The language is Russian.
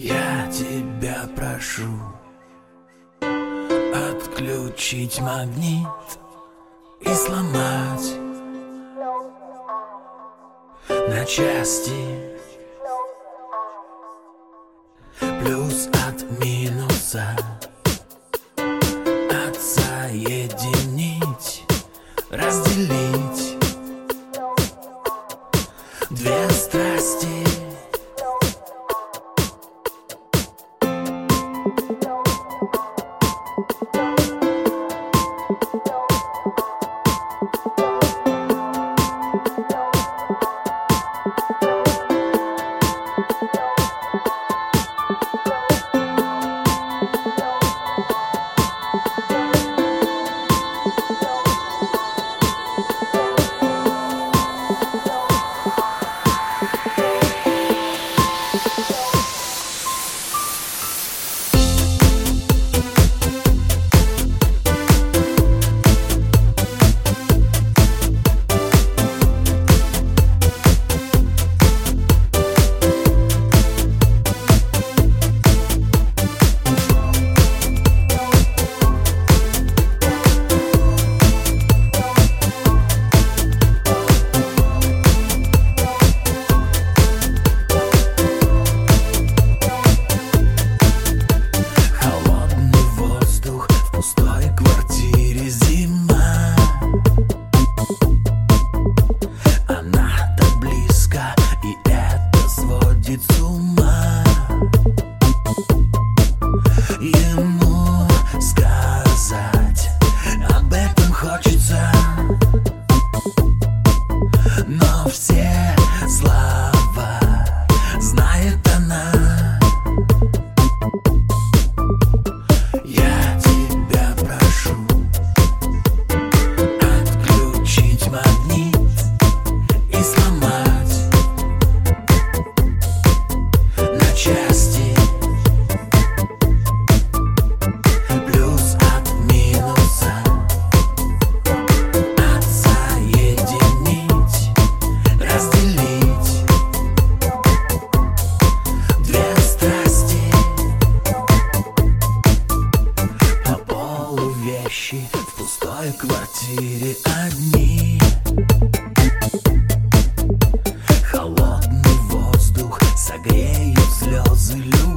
Я тебя прошу Отключить магнит и сломать на части. Плюс от минуса Отсоединить, Холодный и это сводит с ума вещи в пустой квартире одни. Холодный воздух согреют слезы любви